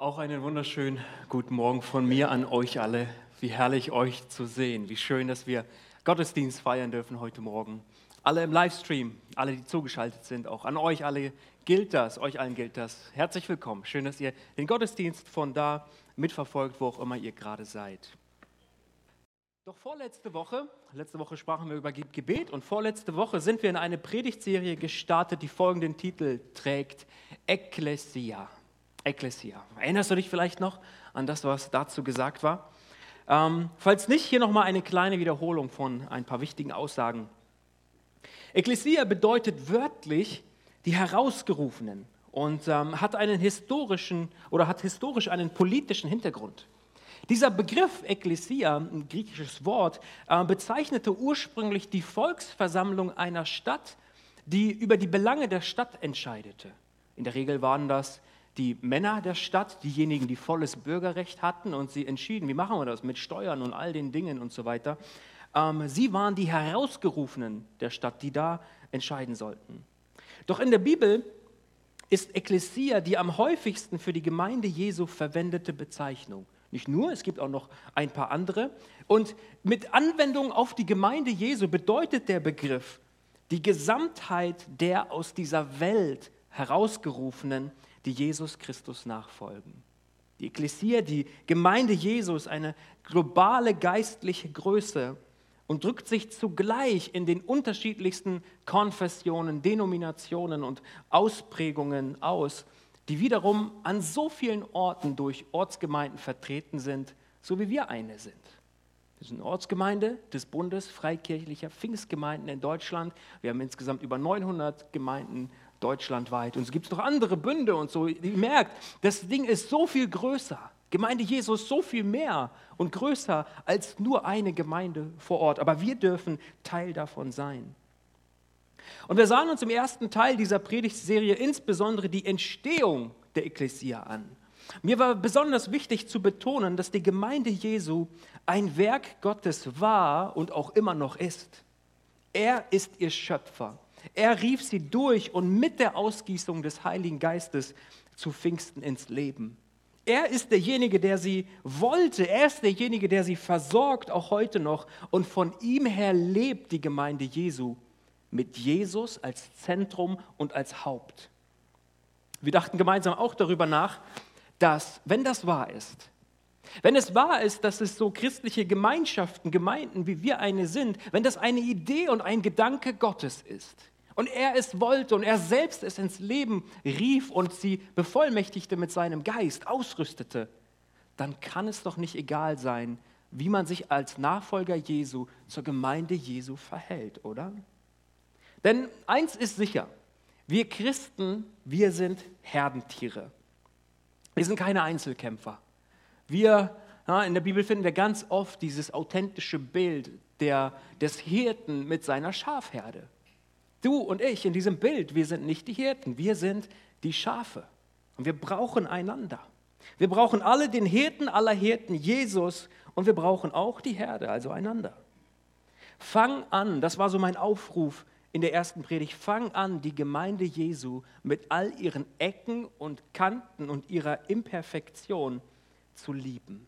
Auch einen wunderschönen guten Morgen von mir an euch alle. Wie herrlich euch zu sehen. Wie schön, dass wir Gottesdienst feiern dürfen heute Morgen. Alle im Livestream, alle, die zugeschaltet sind, auch an euch alle gilt das, euch allen gilt das. Herzlich willkommen. Schön, dass ihr den Gottesdienst von da mitverfolgt, wo auch immer ihr gerade seid. Doch vorletzte Woche, letzte Woche sprachen wir über Gebet und vorletzte Woche sind wir in eine Predigtserie gestartet, die folgenden Titel trägt: Ekklesia. Ekklesia. Erinnerst du dich vielleicht noch an das, was dazu gesagt war? Ähm, falls nicht, hier nochmal eine kleine Wiederholung von ein paar wichtigen Aussagen. Ekklesia bedeutet wörtlich die Herausgerufenen und ähm, hat einen historischen oder hat historisch einen politischen Hintergrund. Dieser Begriff Ekklesia, ein griechisches Wort, äh, bezeichnete ursprünglich die Volksversammlung einer Stadt, die über die Belange der Stadt entscheidete. In der Regel waren das die Männer der Stadt, diejenigen, die volles Bürgerrecht hatten und sie entschieden, wie machen wir das mit Steuern und all den Dingen und so weiter. Ähm, sie waren die Herausgerufenen der Stadt, die da entscheiden sollten. Doch in der Bibel ist Ekklesia die am häufigsten für die Gemeinde Jesu verwendete Bezeichnung. Nicht nur, es gibt auch noch ein paar andere. Und mit Anwendung auf die Gemeinde Jesu bedeutet der Begriff die Gesamtheit der aus dieser Welt herausgerufenen, die Jesus Christus nachfolgen. Die Ekklesia, die Gemeinde Jesus, eine globale geistliche Größe und drückt sich zugleich in den unterschiedlichsten Konfessionen, Denominationen und Ausprägungen aus, die wiederum an so vielen Orten durch Ortsgemeinden vertreten sind, so wie wir eine sind. Wir sind eine Ortsgemeinde des Bundes freikirchlicher Pfingstgemeinden in Deutschland. Wir haben insgesamt über 900 Gemeinden deutschlandweit. Und es gibt noch andere Bünde und so. Ihr merkt, das Ding ist so viel größer. Gemeinde Jesus so viel mehr und größer als nur eine Gemeinde vor Ort. Aber wir dürfen Teil davon sein. Und wir sahen uns im ersten Teil dieser Predigtserie insbesondere die Entstehung der Ekklesia an. Mir war besonders wichtig zu betonen, dass die Gemeinde Jesu ein Werk Gottes war und auch immer noch ist. Er ist ihr Schöpfer. Er rief sie durch und mit der Ausgießung des Heiligen Geistes zu Pfingsten ins Leben. Er ist derjenige, der sie wollte. Er ist derjenige, der sie versorgt, auch heute noch. Und von ihm her lebt die Gemeinde Jesu mit Jesus als Zentrum und als Haupt. Wir dachten gemeinsam auch darüber nach, dass, wenn das wahr ist, wenn es wahr ist, dass es so christliche Gemeinschaften, Gemeinden, wie wir eine sind, wenn das eine Idee und ein Gedanke Gottes ist und er es wollte und er selbst es ins Leben rief und sie bevollmächtigte mit seinem Geist, ausrüstete, dann kann es doch nicht egal sein, wie man sich als Nachfolger Jesu zur Gemeinde Jesu verhält, oder? Denn eins ist sicher, wir Christen, wir sind Herdentiere. Wir sind keine Einzelkämpfer. Wir, ja, in der Bibel finden wir ganz oft dieses authentische Bild der, des Hirten mit seiner Schafherde. Du und ich in diesem Bild, wir sind nicht die Hirten, wir sind die Schafe. Und wir brauchen einander. Wir brauchen alle den Hirten aller Hirten, Jesus, und wir brauchen auch die Herde, also einander. Fang an, das war so mein Aufruf in der ersten Predigt, fang an, die Gemeinde Jesu mit all ihren Ecken und Kanten und ihrer Imperfektion zu lieben.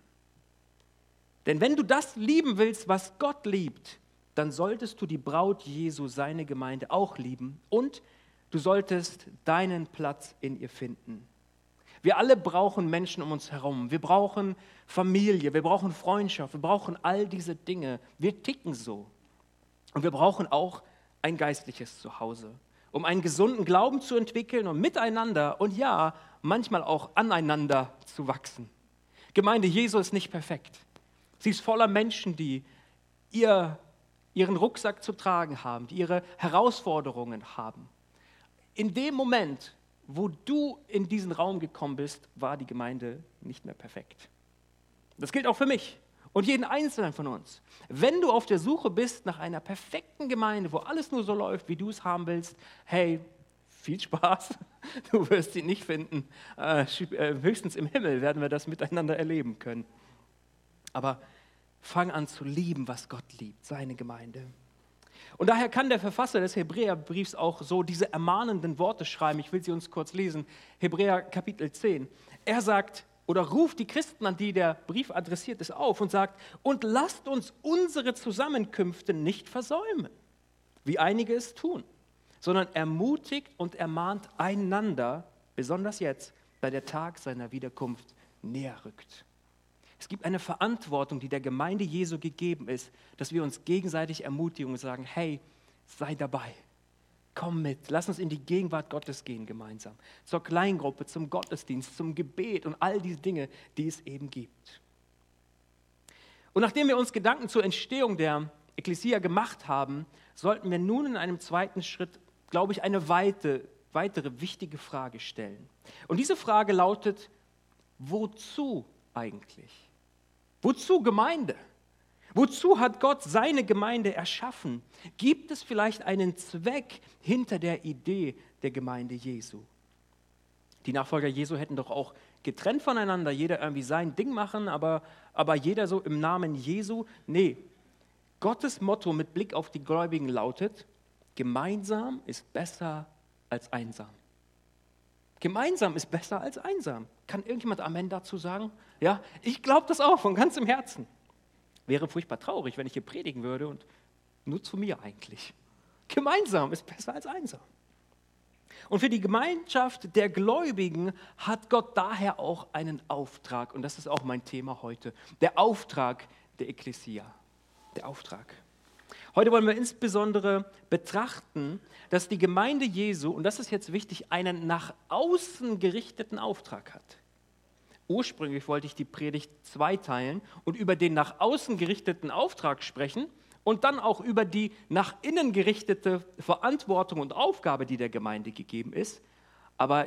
Denn wenn du das lieben willst, was Gott liebt, dann solltest du die Braut Jesu, seine Gemeinde, auch lieben und du solltest deinen Platz in ihr finden. Wir alle brauchen Menschen um uns herum. Wir brauchen Familie, wir brauchen Freundschaft, wir brauchen all diese Dinge. Wir ticken so. Und wir brauchen auch ein geistliches Zuhause, um einen gesunden Glauben zu entwickeln und miteinander und ja, manchmal auch aneinander zu wachsen. Gemeinde Jesu ist nicht perfekt. Sie ist voller Menschen, die ihr, ihren Rucksack zu tragen haben, die ihre Herausforderungen haben. In dem Moment, wo du in diesen Raum gekommen bist, war die Gemeinde nicht mehr perfekt. Das gilt auch für mich und jeden Einzelnen von uns. Wenn du auf der Suche bist nach einer perfekten Gemeinde, wo alles nur so läuft, wie du es haben willst, hey, viel Spaß. Du wirst sie nicht finden. Äh, äh, höchstens im Himmel werden wir das miteinander erleben können. Aber fang an zu lieben, was Gott liebt, seine Gemeinde. Und daher kann der Verfasser des Hebräerbriefs auch so diese ermahnenden Worte schreiben. Ich will sie uns kurz lesen. Hebräer Kapitel 10. Er sagt, oder ruft die Christen, an die der Brief adressiert ist, auf und sagt, und lasst uns unsere Zusammenkünfte nicht versäumen, wie einige es tun, sondern ermutigt und ermahnt einander, besonders jetzt, da der Tag seiner Wiederkunft näher rückt. Es gibt eine Verantwortung, die der Gemeinde Jesu gegeben ist, dass wir uns gegenseitig ermutigen und sagen, hey, sei dabei. Komm mit, lass uns in die Gegenwart Gottes gehen gemeinsam. Zur Kleingruppe, zum Gottesdienst, zum Gebet und all diese Dinge, die es eben gibt. Und nachdem wir uns Gedanken zur Entstehung der Ekklesia gemacht haben, sollten wir nun in einem zweiten Schritt, glaube ich, eine weite, weitere wichtige Frage stellen. Und diese Frage lautet, wozu eigentlich? Wozu Gemeinde? Wozu hat Gott seine Gemeinde erschaffen? Gibt es vielleicht einen Zweck hinter der Idee der Gemeinde Jesu? Die Nachfolger Jesu hätten doch auch getrennt voneinander, jeder irgendwie sein Ding machen, aber, aber jeder so im Namen Jesu. Nee, Gottes Motto mit Blick auf die Gläubigen lautet, gemeinsam ist besser als einsam. Gemeinsam ist besser als einsam. Kann irgendjemand Amen dazu sagen? Ja, ich glaube das auch von ganzem Herzen. Wäre furchtbar traurig, wenn ich hier predigen würde und nur zu mir eigentlich. Gemeinsam ist besser als einsam. Und für die Gemeinschaft der Gläubigen hat Gott daher auch einen Auftrag. Und das ist auch mein Thema heute. Der Auftrag der Ekklesia. Der Auftrag. Heute wollen wir insbesondere betrachten, dass die Gemeinde Jesu, und das ist jetzt wichtig, einen nach außen gerichteten Auftrag hat. Ursprünglich wollte ich die Predigt zweiteilen und über den nach außen gerichteten Auftrag sprechen und dann auch über die nach innen gerichtete Verantwortung und Aufgabe, die der Gemeinde gegeben ist. Aber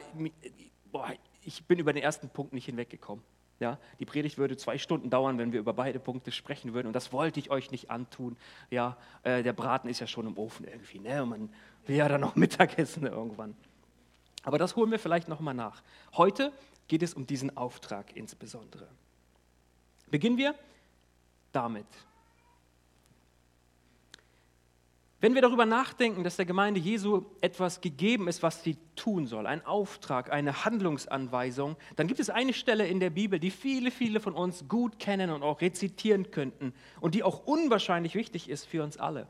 boah, ich bin über den ersten Punkt nicht hinweggekommen. Ja, die Predigt würde zwei Stunden dauern, wenn wir über beide Punkte sprechen würden. Und das wollte ich euch nicht antun. Ja, äh, der Braten ist ja schon im Ofen irgendwie. Ne? Und man will ja dann noch Mittagessen irgendwann. Aber das holen wir vielleicht nochmal nach. Heute geht es um diesen Auftrag insbesondere. Beginnen wir damit. Wenn wir darüber nachdenken, dass der Gemeinde Jesu etwas gegeben ist, was sie tun soll, ein Auftrag, eine Handlungsanweisung, dann gibt es eine Stelle in der Bibel, die viele, viele von uns gut kennen und auch rezitieren könnten und die auch unwahrscheinlich wichtig ist für uns alle.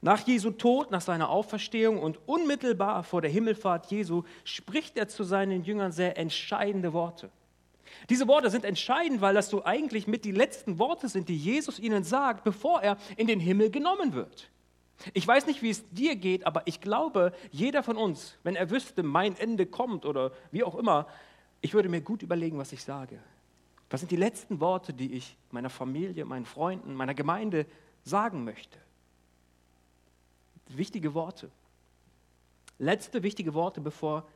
Nach Jesu Tod, nach seiner Auferstehung und unmittelbar vor der Himmelfahrt Jesu spricht er zu seinen Jüngern sehr entscheidende Worte. Diese Worte sind entscheidend, weil das so eigentlich mit die letzten Worte sind, die Jesus ihnen sagt, bevor er in den Himmel genommen wird. Ich weiß nicht, wie es dir geht, aber ich glaube, jeder von uns, wenn er wüsste, mein Ende kommt oder wie auch immer, ich würde mir gut überlegen, was ich sage. Was sind die letzten Worte, die ich meiner Familie, meinen Freunden, meiner Gemeinde sagen möchte? Wichtige Worte. Letzte wichtige Worte, bevor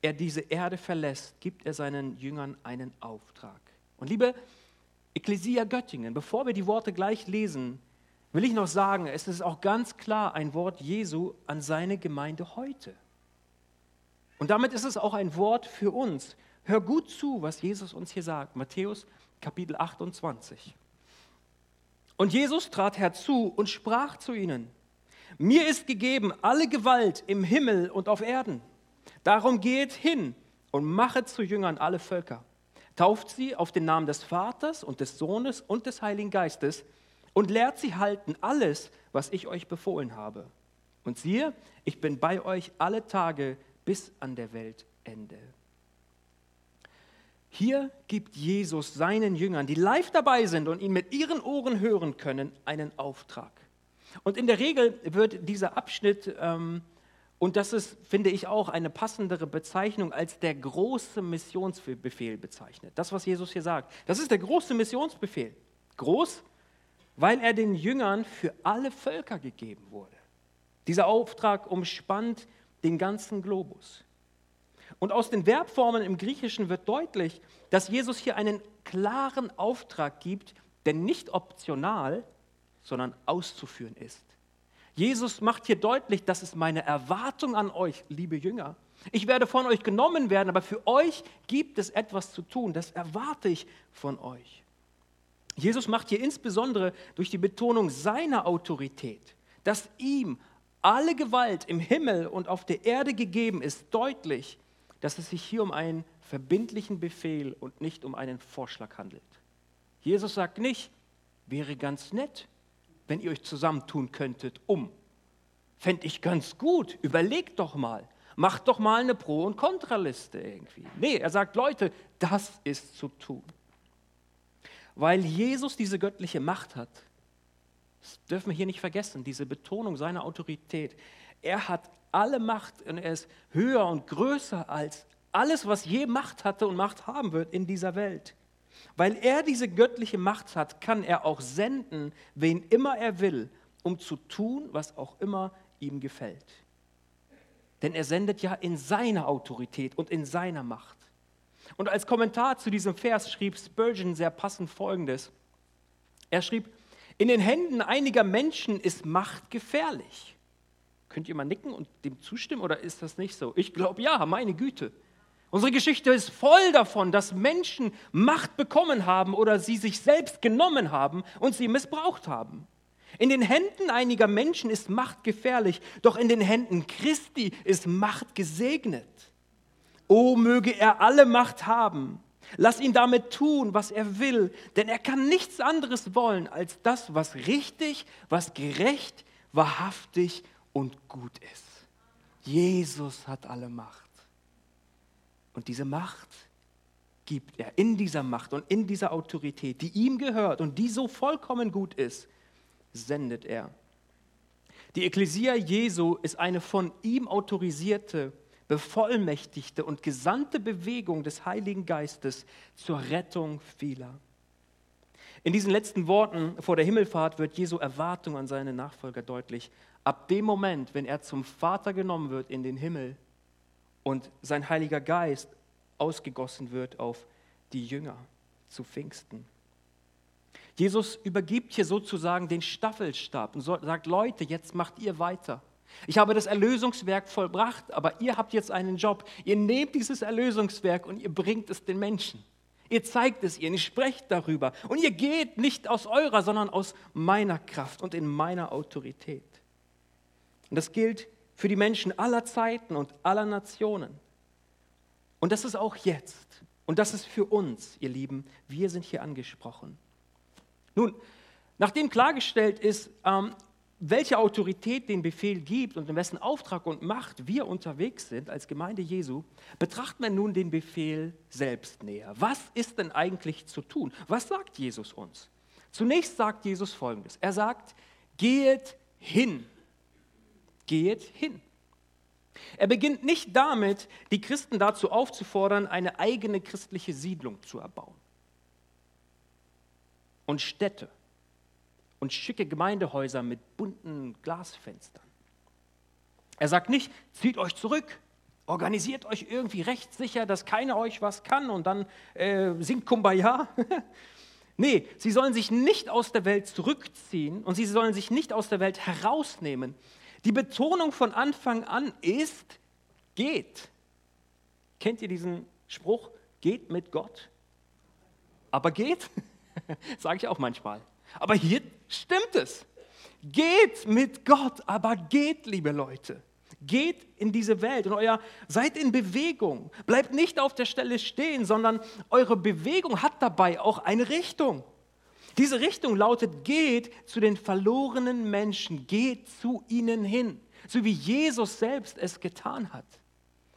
er diese Erde verlässt, gibt er seinen Jüngern einen Auftrag. Und liebe Ecclesia Göttingen, bevor wir die Worte gleich lesen, will ich noch sagen, es ist auch ganz klar ein Wort Jesu an seine Gemeinde heute. Und damit ist es auch ein Wort für uns. Hör gut zu, was Jesus uns hier sagt. Matthäus Kapitel 28. Und Jesus trat herzu und sprach zu ihnen, mir ist gegeben alle Gewalt im Himmel und auf Erden. Darum geht hin und machet zu Jüngern alle Völker. Tauft sie auf den Namen des Vaters und des Sohnes und des Heiligen Geistes und lehrt sie halten alles, was ich euch befohlen habe. Und siehe, ich bin bei euch alle Tage bis an der Weltende. Hier gibt Jesus seinen Jüngern, die live dabei sind und ihn mit ihren Ohren hören können, einen Auftrag. Und in der Regel wird dieser Abschnitt, ähm, und das ist, finde ich, auch eine passendere Bezeichnung, als der große Missionsbefehl bezeichnet. Das, was Jesus hier sagt, das ist der große Missionsbefehl. Groß, weil er den Jüngern für alle Völker gegeben wurde. Dieser Auftrag umspannt den ganzen Globus. Und aus den Verbformen im Griechischen wird deutlich, dass Jesus hier einen klaren Auftrag gibt, der nicht optional, sondern auszuführen ist. Jesus macht hier deutlich, das ist meine Erwartung an euch, liebe Jünger. Ich werde von euch genommen werden, aber für euch gibt es etwas zu tun. Das erwarte ich von euch. Jesus macht hier insbesondere durch die Betonung seiner Autorität, dass ihm alle Gewalt im Himmel und auf der Erde gegeben ist, deutlich, dass es sich hier um ein verbindlichen Befehl und nicht um einen Vorschlag handelt. Jesus sagt nicht, wäre ganz nett, wenn ihr euch zusammentun könntet, um. Fände ich ganz gut, überlegt doch mal, macht doch mal eine Pro- und Kontraliste irgendwie. Nee, er sagt, Leute, das ist zu tun. Weil Jesus diese göttliche Macht hat, das dürfen wir hier nicht vergessen, diese Betonung seiner Autorität. Er hat alle Macht und er ist höher und größer als alles, was je Macht hatte und Macht haben wird in dieser Welt. Weil er diese göttliche Macht hat, kann er auch senden, wen immer er will, um zu tun, was auch immer ihm gefällt. Denn er sendet ja in seiner Autorität und in seiner Macht. Und als Kommentar zu diesem Vers schrieb Spurgeon sehr passend Folgendes. Er schrieb, in den Händen einiger Menschen ist Macht gefährlich. Könnt ihr mal nicken und dem zustimmen oder ist das nicht so? Ich glaube ja, meine Güte. Unsere Geschichte ist voll davon, dass Menschen Macht bekommen haben oder sie sich selbst genommen haben und sie missbraucht haben. In den Händen einiger Menschen ist Macht gefährlich, doch in den Händen Christi ist Macht gesegnet. O möge er alle Macht haben. Lass ihn damit tun, was er will, denn er kann nichts anderes wollen als das, was richtig, was gerecht, wahrhaftig und gut ist. Jesus hat alle Macht. Und diese Macht gibt er. In dieser Macht und in dieser Autorität, die ihm gehört und die so vollkommen gut ist, sendet er. Die Ekklesia Jesu ist eine von ihm autorisierte, bevollmächtigte und gesandte Bewegung des Heiligen Geistes zur Rettung vieler. In diesen letzten Worten vor der Himmelfahrt wird Jesu Erwartung an seine Nachfolger deutlich. Ab dem Moment, wenn er zum Vater genommen wird in den Himmel, und sein Heiliger Geist ausgegossen wird auf die Jünger zu Pfingsten. Jesus übergibt hier sozusagen den Staffelstab und sagt, Leute, jetzt macht ihr weiter. Ich habe das Erlösungswerk vollbracht, aber ihr habt jetzt einen Job. Ihr nehmt dieses Erlösungswerk und ihr bringt es den Menschen. Ihr zeigt es ihnen, ihr sprecht darüber. Und ihr geht nicht aus eurer, sondern aus meiner Kraft und in meiner Autorität. Und das gilt für die Menschen aller Zeiten und aller Nationen. Und das ist auch jetzt. Und das ist für uns, ihr Lieben. Wir sind hier angesprochen. Nun, nachdem klargestellt ist, ähm, welche Autorität den Befehl gibt und in wessen Auftrag und Macht wir unterwegs sind als Gemeinde Jesu, betrachten wir nun den Befehl selbst näher. Was ist denn eigentlich zu tun? Was sagt Jesus uns? Zunächst sagt Jesus Folgendes. Er sagt, geht hin geht hin. Er beginnt nicht damit, die Christen dazu aufzufordern, eine eigene christliche Siedlung zu erbauen. Und Städte und schicke Gemeindehäuser mit bunten Glasfenstern. Er sagt nicht, zieht euch zurück, organisiert euch irgendwie rechtssicher, dass keiner euch was kann und dann äh, singt Kumbaya. nee, sie sollen sich nicht aus der Welt zurückziehen und sie sollen sich nicht aus der Welt herausnehmen, die Betonung von Anfang an ist, geht. Kennt ihr diesen Spruch? Geht mit Gott. Aber geht? Sage ich auch manchmal. Aber hier stimmt es. Geht mit Gott, aber geht, liebe Leute. Geht in diese Welt und euer, seid in Bewegung. Bleibt nicht auf der Stelle stehen, sondern eure Bewegung hat dabei auch eine Richtung. Diese Richtung lautet, geht zu den verlorenen Menschen, geht zu ihnen hin, so wie Jesus selbst es getan hat.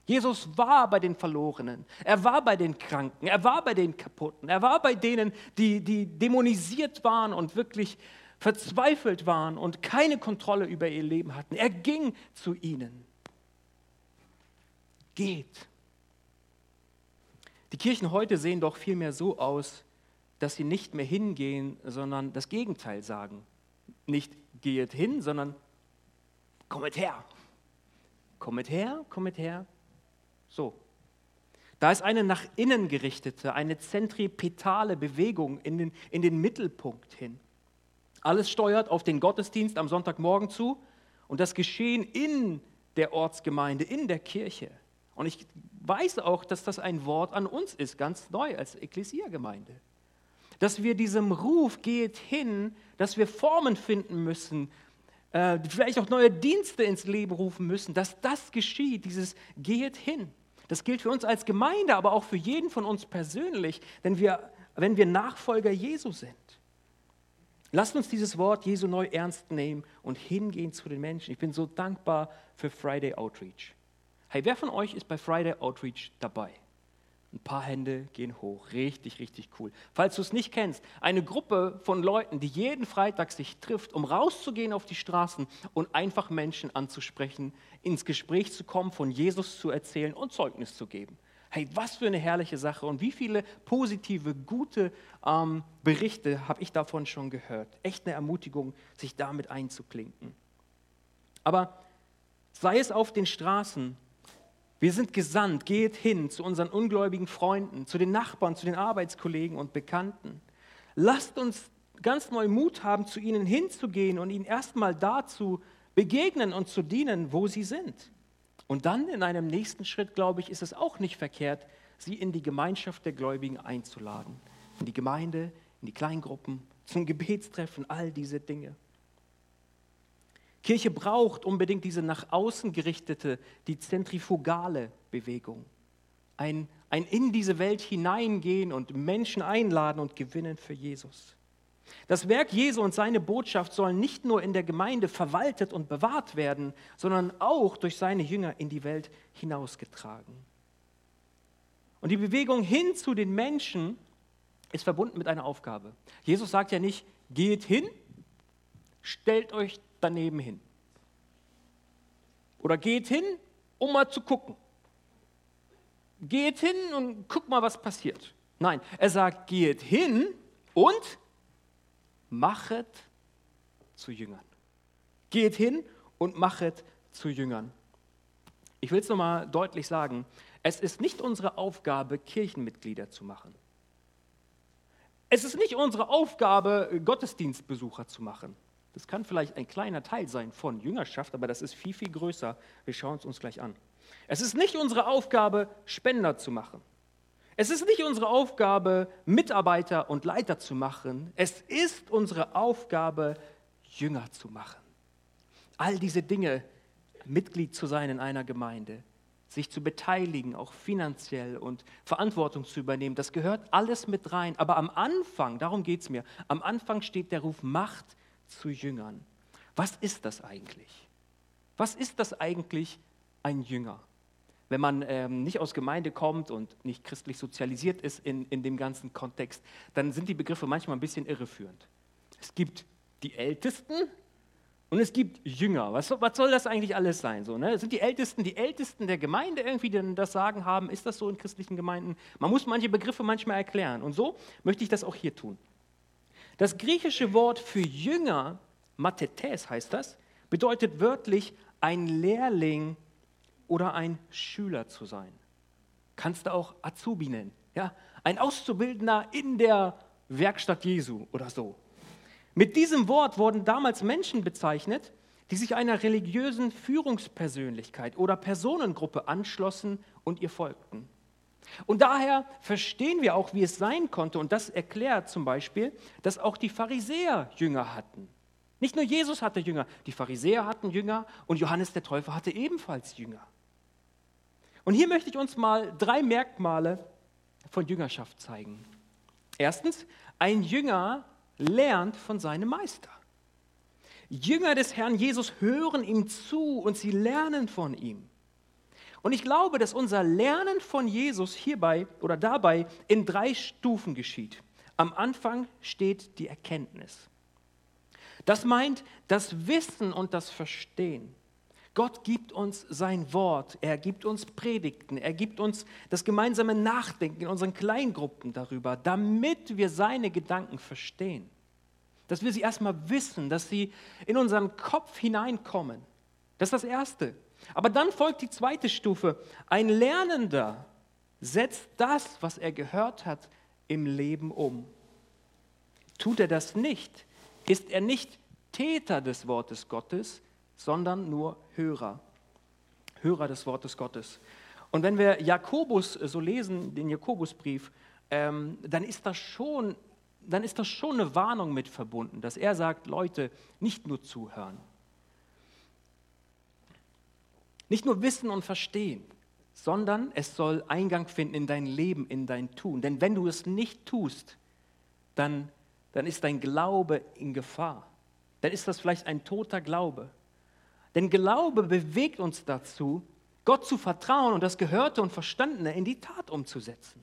Jesus war bei den Verlorenen, er war bei den Kranken, er war bei den Kaputten, er war bei denen, die, die dämonisiert waren und wirklich verzweifelt waren und keine Kontrolle über ihr Leben hatten. Er ging zu ihnen. Geht. Die Kirchen heute sehen doch vielmehr so aus, dass sie nicht mehr hingehen, sondern das Gegenteil sagen. Nicht geht hin, sondern kommet her. Kommet her, kommet her. So. Da ist eine nach innen gerichtete, eine zentripetale Bewegung in den, in den Mittelpunkt hin. Alles steuert auf den Gottesdienst am Sonntagmorgen zu und das Geschehen in der Ortsgemeinde, in der Kirche. Und ich weiß auch, dass das ein Wort an uns ist, ganz neu als Ekklesiagemeinde dass wir diesem Ruf geht hin, dass wir Formen finden müssen, äh, vielleicht auch neue Dienste ins Leben rufen müssen, dass das geschieht, dieses geht hin. Das gilt für uns als Gemeinde, aber auch für jeden von uns persönlich, denn wir, wenn wir Nachfolger Jesu sind. Lasst uns dieses Wort Jesu neu ernst nehmen und hingehen zu den Menschen. Ich bin so dankbar für Friday Outreach. Hey, wer von euch ist bei Friday Outreach dabei? Ein paar Hände gehen hoch. Richtig, richtig cool. Falls du es nicht kennst, eine Gruppe von Leuten, die jeden Freitag sich trifft, um rauszugehen auf die Straßen und einfach Menschen anzusprechen, ins Gespräch zu kommen, von Jesus zu erzählen und Zeugnis zu geben. Hey, was für eine herrliche Sache und wie viele positive, gute ähm, Berichte habe ich davon schon gehört. Echt eine Ermutigung, sich damit einzuklinken. Aber sei es auf den Straßen, wir sind gesandt, geht hin zu unseren ungläubigen Freunden, zu den Nachbarn, zu den Arbeitskollegen und Bekannten. Lasst uns ganz neu Mut haben, zu ihnen hinzugehen und ihnen erstmal dazu begegnen und zu dienen, wo sie sind. Und dann in einem nächsten Schritt, glaube ich, ist es auch nicht verkehrt, sie in die Gemeinschaft der Gläubigen einzuladen. In die Gemeinde, in die Kleingruppen, zum Gebetstreffen, all diese Dinge. Kirche braucht unbedingt diese nach außen gerichtete, die zentrifugale Bewegung. Ein, ein in diese Welt hineingehen und Menschen einladen und gewinnen für Jesus. Das Werk Jesu und seine Botschaft sollen nicht nur in der Gemeinde verwaltet und bewahrt werden, sondern auch durch seine Jünger in die Welt hinausgetragen. Und die Bewegung hin zu den Menschen ist verbunden mit einer Aufgabe. Jesus sagt ja nicht, geht hin, stellt euch daneben hin. Oder geht hin, um mal zu gucken. Geht hin und guck mal, was passiert. Nein, er sagt, geht hin und machet zu Jüngern. Geht hin und machet zu Jüngern. Ich will es nochmal deutlich sagen, es ist nicht unsere Aufgabe, Kirchenmitglieder zu machen. Es ist nicht unsere Aufgabe, Gottesdienstbesucher zu machen. Das kann vielleicht ein kleiner Teil sein von Jüngerschaft, aber das ist viel, viel größer. Wir schauen es uns gleich an. Es ist nicht unsere Aufgabe, Spender zu machen. Es ist nicht unsere Aufgabe, Mitarbeiter und Leiter zu machen. Es ist unsere Aufgabe, Jünger zu machen. All diese Dinge, Mitglied zu sein in einer Gemeinde, sich zu beteiligen, auch finanziell und Verantwortung zu übernehmen, das gehört alles mit rein. Aber am Anfang, darum geht es mir, am Anfang steht der Ruf Macht zu Jüngern. Was ist das eigentlich? Was ist das eigentlich, ein Jünger? wenn man ähm, nicht aus Gemeinde kommt und nicht christlich sozialisiert ist in, in dem ganzen Kontext, dann sind die Begriffe manchmal ein bisschen irreführend. Es gibt die Ältesten und es gibt Jünger. Was, was soll das eigentlich alles sein? So, ne? Sind die Ältesten die Ältesten der Gemeinde irgendwie, die das Sagen haben? Ist das so in christlichen Gemeinden? Man muss manche Begriffe manchmal erklären. Und so möchte ich das auch hier tun. Das griechische Wort für Jünger, Mathetes heißt das, bedeutet wörtlich ein Lehrling oder ein Schüler zu sein. Kannst du auch Azubi nennen. Ja? Ein Auszubildender in der Werkstatt Jesu oder so. Mit diesem Wort wurden damals Menschen bezeichnet, die sich einer religiösen Führungspersönlichkeit oder Personengruppe anschlossen und ihr folgten. Und daher verstehen wir auch, wie es sein konnte, und das erklärt zum Beispiel, dass auch die Pharisäer Jünger hatten. Nicht nur Jesus hatte Jünger, die Pharisäer hatten Jünger und Johannes der Täufer hatte ebenfalls Jünger. Und hier möchte ich uns mal drei Merkmale von Jüngerschaft zeigen. Erstens, ein Jünger lernt von seinem Meister. Jünger des Herrn Jesus hören ihm zu und sie lernen von ihm. Und ich glaube, dass unser Lernen von Jesus hierbei oder dabei in drei Stufen geschieht. Am Anfang steht die Erkenntnis. Das meint das Wissen und das Verstehen. Gott gibt uns sein Wort, er gibt uns Predigten, er gibt uns das gemeinsame Nachdenken in unseren Kleingruppen darüber, damit wir seine Gedanken verstehen. Dass wir sie erstmal wissen, dass sie in unseren Kopf hineinkommen. Das ist das Erste. Aber dann folgt die zweite Stufe. Ein Lernender setzt das, was er gehört hat, im Leben um. Tut er das nicht, ist er nicht Täter des Wortes Gottes, sondern nur Hörer. Hörer des Wortes Gottes. Und wenn wir Jakobus so lesen, den Jakobusbrief, ähm, dann, ist das schon, dann ist das schon eine Warnung mit verbunden, dass er sagt, Leute, nicht nur zuhören. Nicht nur wissen und verstehen, sondern es soll Eingang finden in dein Leben, in dein Tun. Denn wenn du es nicht tust, dann, dann ist dein Glaube in Gefahr. Dann ist das vielleicht ein toter Glaube. Denn Glaube bewegt uns dazu, Gott zu vertrauen und das Gehörte und Verstandene in die Tat umzusetzen.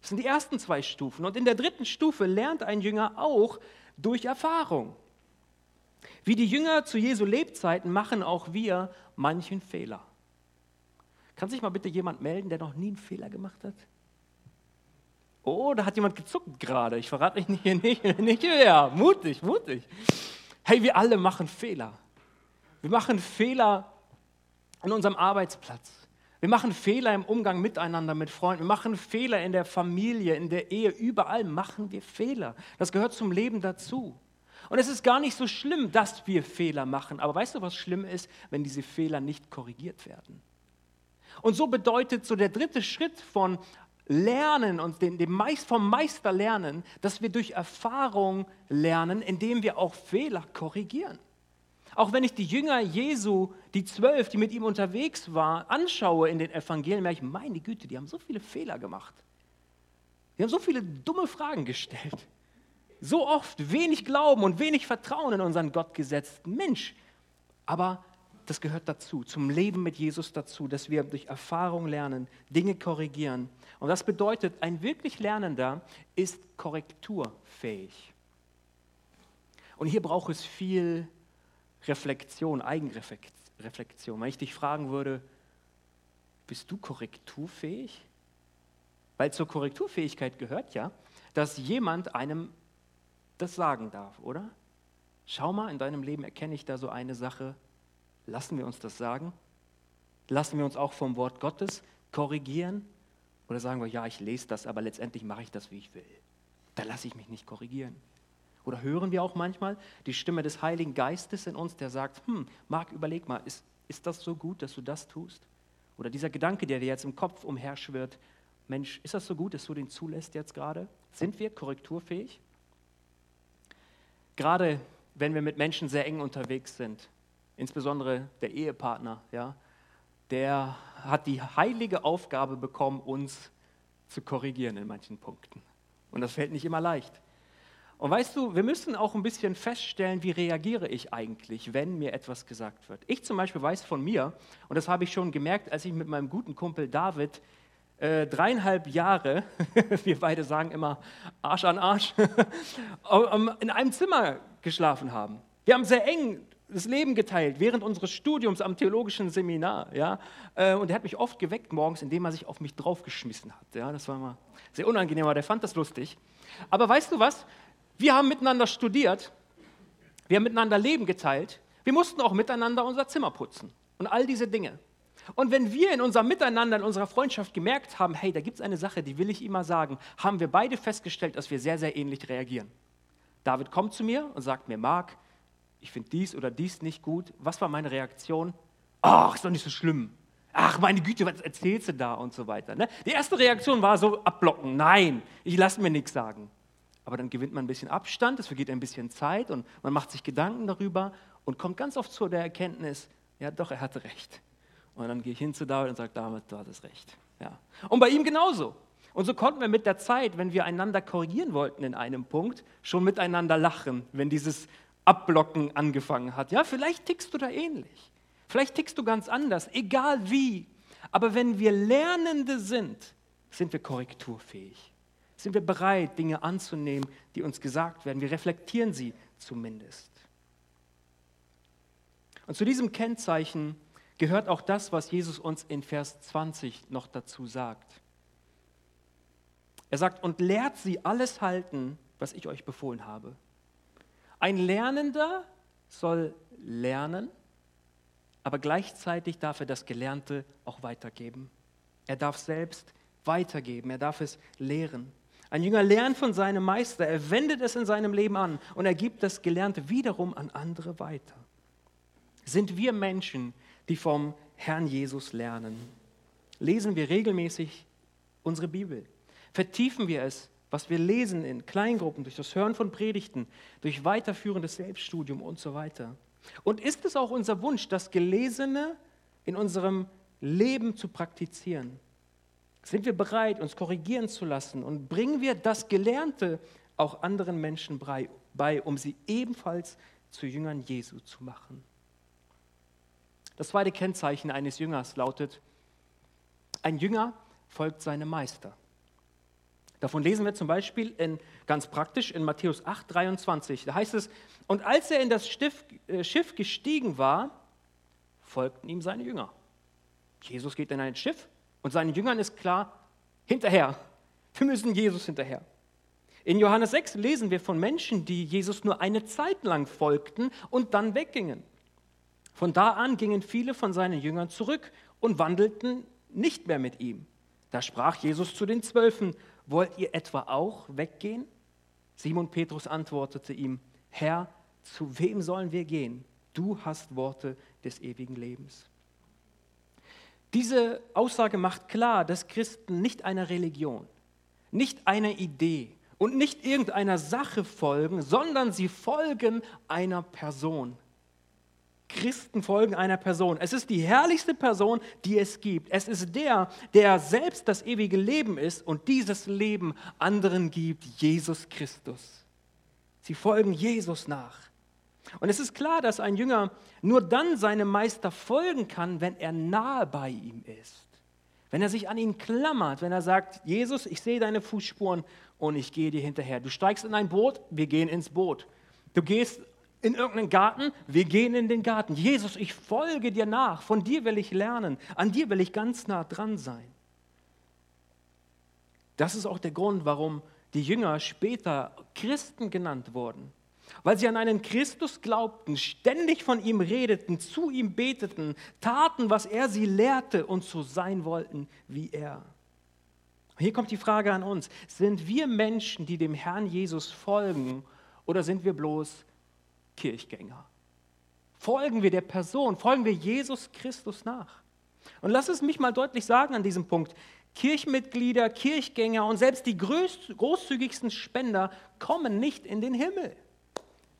Das sind die ersten zwei Stufen. Und in der dritten Stufe lernt ein Jünger auch durch Erfahrung. Wie die Jünger zu Jesu Lebzeiten machen auch wir manchen Fehler. Kann sich mal bitte jemand melden, der noch nie einen Fehler gemacht hat? Oh, da hat jemand gezuckt gerade. Ich verrate euch nicht, nicht, nicht wer. Mutig, mutig. Hey, wir alle machen Fehler. Wir machen Fehler an unserem Arbeitsplatz. Wir machen Fehler im Umgang miteinander, mit Freunden. Wir machen Fehler in der Familie, in der Ehe. Überall machen wir Fehler. Das gehört zum Leben dazu. Und es ist gar nicht so schlimm, dass wir Fehler machen. Aber weißt du, was schlimm ist, wenn diese Fehler nicht korrigiert werden? Und so bedeutet so der dritte Schritt von Lernen und dem, dem Meist, vom Meister lernen, dass wir durch Erfahrung lernen, indem wir auch Fehler korrigieren. Auch wenn ich die Jünger Jesu, die zwölf, die mit ihm unterwegs waren, anschaue in den Evangelien, merke ich, meine Güte, die haben so viele Fehler gemacht. Die haben so viele dumme Fragen gestellt. So oft wenig Glauben und wenig Vertrauen in unseren Gott gesetzt. Mensch, aber das gehört dazu, zum Leben mit Jesus dazu, dass wir durch Erfahrung lernen, Dinge korrigieren. Und das bedeutet, ein wirklich Lernender ist korrekturfähig. Und hier braucht es viel Reflexion, Eigenreflexion. Wenn ich dich fragen würde, bist du korrekturfähig? Weil zur Korrekturfähigkeit gehört ja, dass jemand einem das sagen darf, oder? Schau mal, in deinem Leben erkenne ich da so eine Sache. Lassen wir uns das sagen? Lassen wir uns auch vom Wort Gottes korrigieren? Oder sagen wir, ja, ich lese das, aber letztendlich mache ich das, wie ich will. Da lasse ich mich nicht korrigieren. Oder hören wir auch manchmal die Stimme des Heiligen Geistes in uns, der sagt, hm, Marc, überleg mal, ist, ist das so gut, dass du das tust? Oder dieser Gedanke, der dir jetzt im Kopf umherschwirrt, Mensch, ist das so gut, dass du den zulässt jetzt gerade? Sind wir korrekturfähig? Gerade wenn wir mit Menschen sehr eng unterwegs sind, insbesondere der Ehepartner, ja, der hat die heilige Aufgabe bekommen, uns zu korrigieren in manchen Punkten. Und das fällt nicht immer leicht. Und weißt du, wir müssen auch ein bisschen feststellen, wie reagiere ich eigentlich, wenn mir etwas gesagt wird. Ich zum Beispiel weiß von mir, und das habe ich schon gemerkt, als ich mit meinem guten Kumpel David äh, dreieinhalb Jahre, wir beide sagen immer Arsch an Arsch, in einem Zimmer geschlafen haben. Wir haben sehr eng das Leben geteilt während unseres Studiums am theologischen Seminar. Ja? Äh, und er hat mich oft geweckt morgens, indem er sich auf mich draufgeschmissen hat. Ja? Das war immer sehr unangenehm, aber der fand das lustig. Aber weißt du was? Wir haben miteinander studiert, wir haben miteinander Leben geteilt, wir mussten auch miteinander unser Zimmer putzen und all diese Dinge. Und wenn wir in unserem Miteinander, in unserer Freundschaft gemerkt haben, hey, da gibt es eine Sache, die will ich ihm mal sagen, haben wir beide festgestellt, dass wir sehr, sehr ähnlich reagieren. David kommt zu mir und sagt mir, Marc, ich finde dies oder dies nicht gut. Was war meine Reaktion? Ach, ist doch nicht so schlimm. Ach, meine Güte, was erzählst du da und so weiter. Ne? Die erste Reaktion war so abblocken. Nein, ich lasse mir nichts sagen. Aber dann gewinnt man ein bisschen Abstand, es vergeht ein bisschen Zeit und man macht sich Gedanken darüber und kommt ganz oft zu der Erkenntnis, ja doch, er hatte recht. Und dann gehe ich hin zu David und sage, David, du hattest recht. Ja. Und bei ihm genauso. Und so konnten wir mit der Zeit, wenn wir einander korrigieren wollten in einem Punkt, schon miteinander lachen, wenn dieses Abblocken angefangen hat. Ja, vielleicht tickst du da ähnlich. Vielleicht tickst du ganz anders, egal wie. Aber wenn wir Lernende sind, sind wir korrekturfähig. Sind wir bereit, Dinge anzunehmen, die uns gesagt werden? Wir reflektieren sie zumindest. Und zu diesem Kennzeichen gehört auch das, was Jesus uns in Vers 20 noch dazu sagt. Er sagt, und lehrt sie alles halten, was ich euch befohlen habe. Ein Lernender soll lernen, aber gleichzeitig darf er das Gelernte auch weitergeben. Er darf selbst weitergeben, er darf es lehren. Ein Jünger lernt von seinem Meister, er wendet es in seinem Leben an und er gibt das Gelernte wiederum an andere weiter. Sind wir Menschen, die vom Herrn Jesus lernen? Lesen wir regelmäßig unsere Bibel? Vertiefen wir es, was wir lesen in Kleingruppen, durch das Hören von Predigten, durch weiterführendes Selbststudium und so weiter? Und ist es auch unser Wunsch, das Gelesene in unserem Leben zu praktizieren? Sind wir bereit, uns korrigieren zu lassen und bringen wir das Gelernte auch anderen Menschen bei, um sie ebenfalls zu Jüngern Jesu zu machen? Das zweite Kennzeichen eines Jüngers lautet, ein Jünger folgt seinem Meister. Davon lesen wir zum Beispiel in, ganz praktisch in Matthäus 8, 23. Da heißt es, und als er in das äh, Schiff gestiegen war, folgten ihm seine Jünger. Jesus geht in ein Schiff und seinen Jüngern ist klar, hinterher. Wir müssen Jesus hinterher. In Johannes 6 lesen wir von Menschen, die Jesus nur eine Zeit lang folgten und dann weggingen. Von da an gingen viele von seinen Jüngern zurück und wandelten nicht mehr mit ihm. Da sprach Jesus zu den Zwölfen, wollt ihr etwa auch weggehen? Simon Petrus antwortete ihm, Herr, zu wem sollen wir gehen? Du hast Worte des ewigen Lebens. Diese Aussage macht klar, dass Christen nicht einer Religion, nicht einer Idee und nicht irgendeiner Sache folgen, sondern sie folgen einer Person. Christen folgen einer Person. Es ist die herrlichste Person, die es gibt. Es ist der, der selbst das ewige Leben ist und dieses Leben anderen gibt, Jesus Christus. Sie folgen Jesus nach. Und es ist klar, dass ein Jünger nur dann seinem Meister folgen kann, wenn er nahe bei ihm ist. Wenn er sich an ihn klammert, wenn er sagt, Jesus, ich sehe deine Fußspuren und ich gehe dir hinterher. Du steigst in ein Boot, wir gehen ins Boot. Du gehst in irgendeinen Garten, wir gehen in den Garten. Jesus, ich folge dir nach, von dir will ich lernen, an dir will ich ganz nah dran sein. Das ist auch der Grund, warum die Jünger später Christen genannt wurden weil sie an einen Christus glaubten, ständig von ihm redeten, zu ihm beteten, taten, was er sie lehrte und so sein wollten wie er. Hier kommt die Frage an uns, sind wir Menschen, die dem Herrn Jesus folgen oder sind wir bloß Kirchgänger? Folgen wir der Person, folgen wir Jesus Christus nach? Und lass es mich mal deutlich sagen an diesem Punkt. Kirchmitglieder, Kirchgänger und selbst die großzügigsten Spender kommen nicht in den Himmel.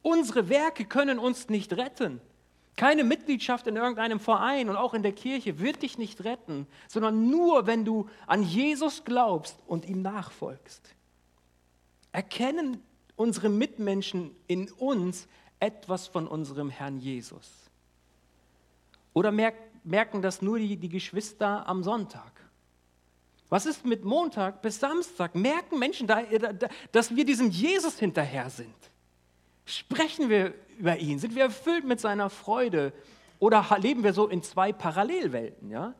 Unsere Werke können uns nicht retten. Keine Mitgliedschaft in irgendeinem Verein und auch in der Kirche wird dich nicht retten, sondern nur, wenn du an Jesus glaubst und ihm nachfolgst. Erkennen unsere Mitmenschen in uns etwas von unserem Herrn Jesus? Oder merken das nur die, die Geschwister am Sonntag? Was ist mit Montag bis Samstag? Merken Menschen, da, dass wir diesem Jesus hinterher sind? Sprechen wir über ihn? Sind wir erfüllt mit seiner Freude? Oder leben wir so in zwei Parallelwelten? Ja?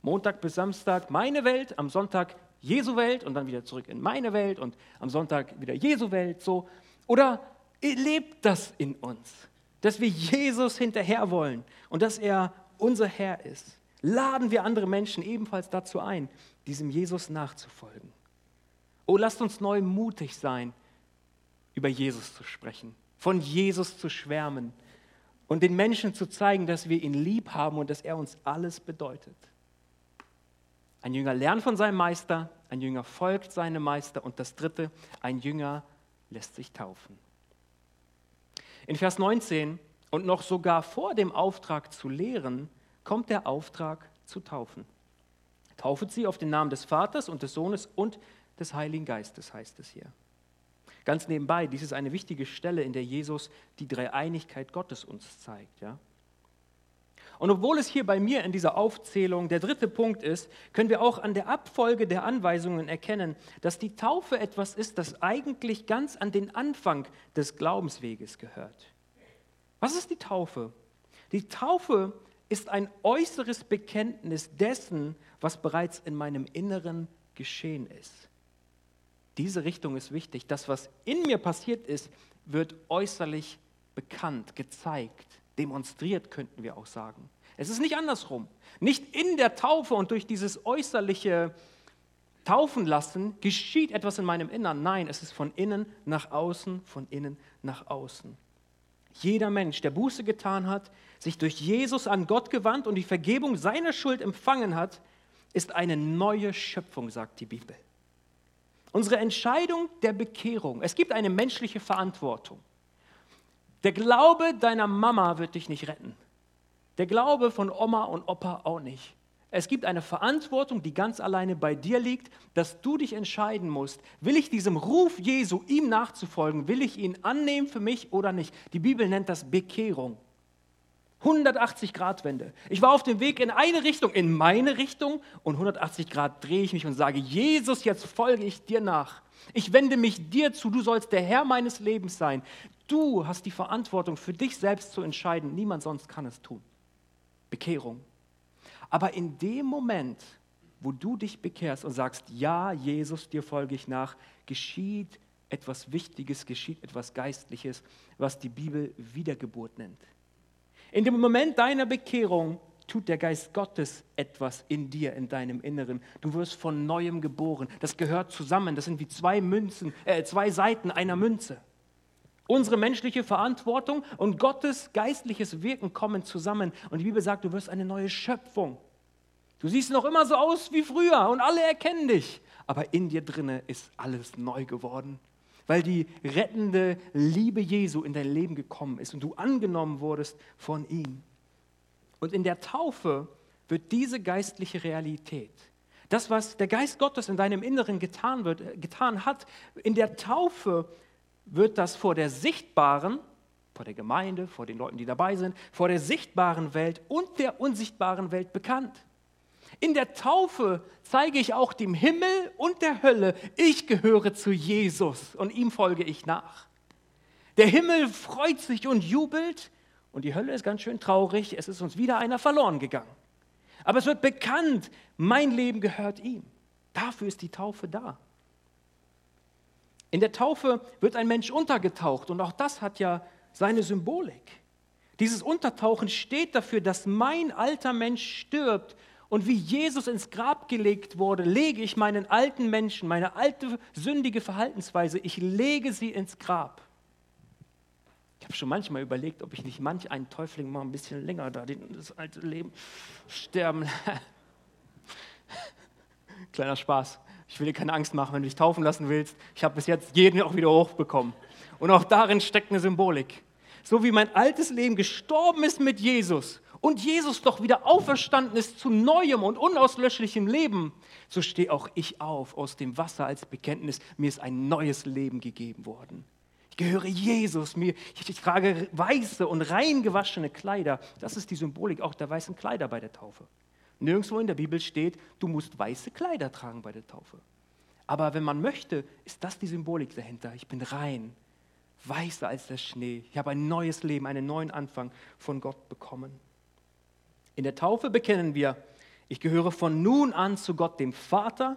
Montag bis Samstag meine Welt, am Sonntag Jesu Welt und dann wieder zurück in meine Welt und am Sonntag wieder Jesu Welt. So. Oder lebt das in uns, dass wir Jesus hinterher wollen und dass er unser Herr ist? Laden wir andere Menschen ebenfalls dazu ein, diesem Jesus nachzufolgen? Oh, lasst uns neu mutig sein, über Jesus zu sprechen von Jesus zu schwärmen und den Menschen zu zeigen, dass wir ihn lieb haben und dass er uns alles bedeutet. Ein Jünger lernt von seinem Meister, ein Jünger folgt seinem Meister und das dritte, ein Jünger lässt sich taufen. In Vers 19 und noch sogar vor dem Auftrag zu lehren, kommt der Auftrag zu taufen. Taufet sie auf den Namen des Vaters und des Sohnes und des Heiligen Geistes, heißt es hier. Ganz nebenbei, dies ist eine wichtige Stelle, in der Jesus die Dreieinigkeit Gottes uns zeigt. Ja? Und obwohl es hier bei mir in dieser Aufzählung der dritte Punkt ist, können wir auch an der Abfolge der Anweisungen erkennen, dass die Taufe etwas ist, das eigentlich ganz an den Anfang des Glaubensweges gehört. Was ist die Taufe? Die Taufe ist ein äußeres Bekenntnis dessen, was bereits in meinem Inneren geschehen ist. Diese Richtung ist wichtig. Das, was in mir passiert ist, wird äußerlich bekannt, gezeigt, demonstriert, könnten wir auch sagen. Es ist nicht andersrum. Nicht in der Taufe und durch dieses äußerliche Taufen lassen geschieht etwas in meinem Innern. Nein, es ist von innen nach außen, von innen nach außen. Jeder Mensch, der Buße getan hat, sich durch Jesus an Gott gewandt und die Vergebung seiner Schuld empfangen hat, ist eine neue Schöpfung, sagt die Bibel. Unsere Entscheidung der Bekehrung. Es gibt eine menschliche Verantwortung. Der Glaube deiner Mama wird dich nicht retten. Der Glaube von Oma und Opa auch nicht. Es gibt eine Verantwortung, die ganz alleine bei dir liegt, dass du dich entscheiden musst, will ich diesem Ruf Jesu, ihm nachzufolgen, will ich ihn annehmen für mich oder nicht. Die Bibel nennt das Bekehrung. 180 Grad Wende. Ich war auf dem Weg in eine Richtung, in meine Richtung und 180 Grad drehe ich mich und sage, Jesus, jetzt folge ich dir nach. Ich wende mich dir zu, du sollst der Herr meines Lebens sein. Du hast die Verantwortung für dich selbst zu entscheiden, niemand sonst kann es tun. Bekehrung. Aber in dem Moment, wo du dich bekehrst und sagst, ja, Jesus, dir folge ich nach, geschieht etwas Wichtiges, geschieht etwas Geistliches, was die Bibel Wiedergeburt nennt. In dem Moment deiner Bekehrung tut der Geist Gottes etwas in dir, in deinem Inneren. Du wirst von neuem geboren. Das gehört zusammen. Das sind wie zwei Münzen, äh, zwei Seiten einer Münze. Unsere menschliche Verantwortung und Gottes geistliches Wirken kommen zusammen. Und die Bibel sagt, du wirst eine neue Schöpfung. Du siehst noch immer so aus wie früher und alle erkennen dich. Aber in dir drinne ist alles neu geworden, weil die rettende Liebe Jesu in dein Leben gekommen ist und du angenommen wurdest von ihm. Und in der Taufe wird diese geistliche Realität, das, was der Geist Gottes in deinem Inneren getan, wird, äh, getan hat, in der Taufe wird das vor der sichtbaren, vor der Gemeinde, vor den Leuten, die dabei sind, vor der sichtbaren Welt und der unsichtbaren Welt bekannt. In der Taufe zeige ich auch dem Himmel und der Hölle, ich gehöre zu Jesus und ihm folge ich nach. Der Himmel freut sich und jubelt und die Hölle ist ganz schön traurig, es ist uns wieder einer verloren gegangen. Aber es wird bekannt, mein Leben gehört ihm. Dafür ist die Taufe da. In der Taufe wird ein Mensch untergetaucht und auch das hat ja seine Symbolik. Dieses Untertauchen steht dafür, dass mein alter Mensch stirbt und wie Jesus ins Grab gelegt wurde, lege ich meinen alten Menschen, meine alte sündige Verhaltensweise, ich lege sie ins Grab. Ich habe schon manchmal überlegt, ob ich nicht manch einen Täufling mal ein bisschen länger da, das alte Leben sterben. Kleiner Spaß. Ich will dir keine Angst machen, wenn du dich taufen lassen willst. Ich habe bis jetzt jeden auch wieder hochbekommen. Und auch darin steckt eine Symbolik. So wie mein altes Leben gestorben ist mit Jesus und Jesus doch wieder auferstanden ist zu neuem und unauslöschlichem Leben, so stehe auch ich auf aus dem Wasser als Bekenntnis. Mir ist ein neues Leben gegeben worden. Ich gehöre Jesus. Mir, ich trage weiße und rein gewaschene Kleider. Das ist die Symbolik auch der weißen Kleider bei der Taufe. Nirgendwo in der Bibel steht, du musst weiße Kleider tragen bei der Taufe. Aber wenn man möchte, ist das die Symbolik dahinter. Ich bin rein, weißer als der Schnee. Ich habe ein neues Leben, einen neuen Anfang von Gott bekommen. In der Taufe bekennen wir, ich gehöre von nun an zu Gott, dem Vater,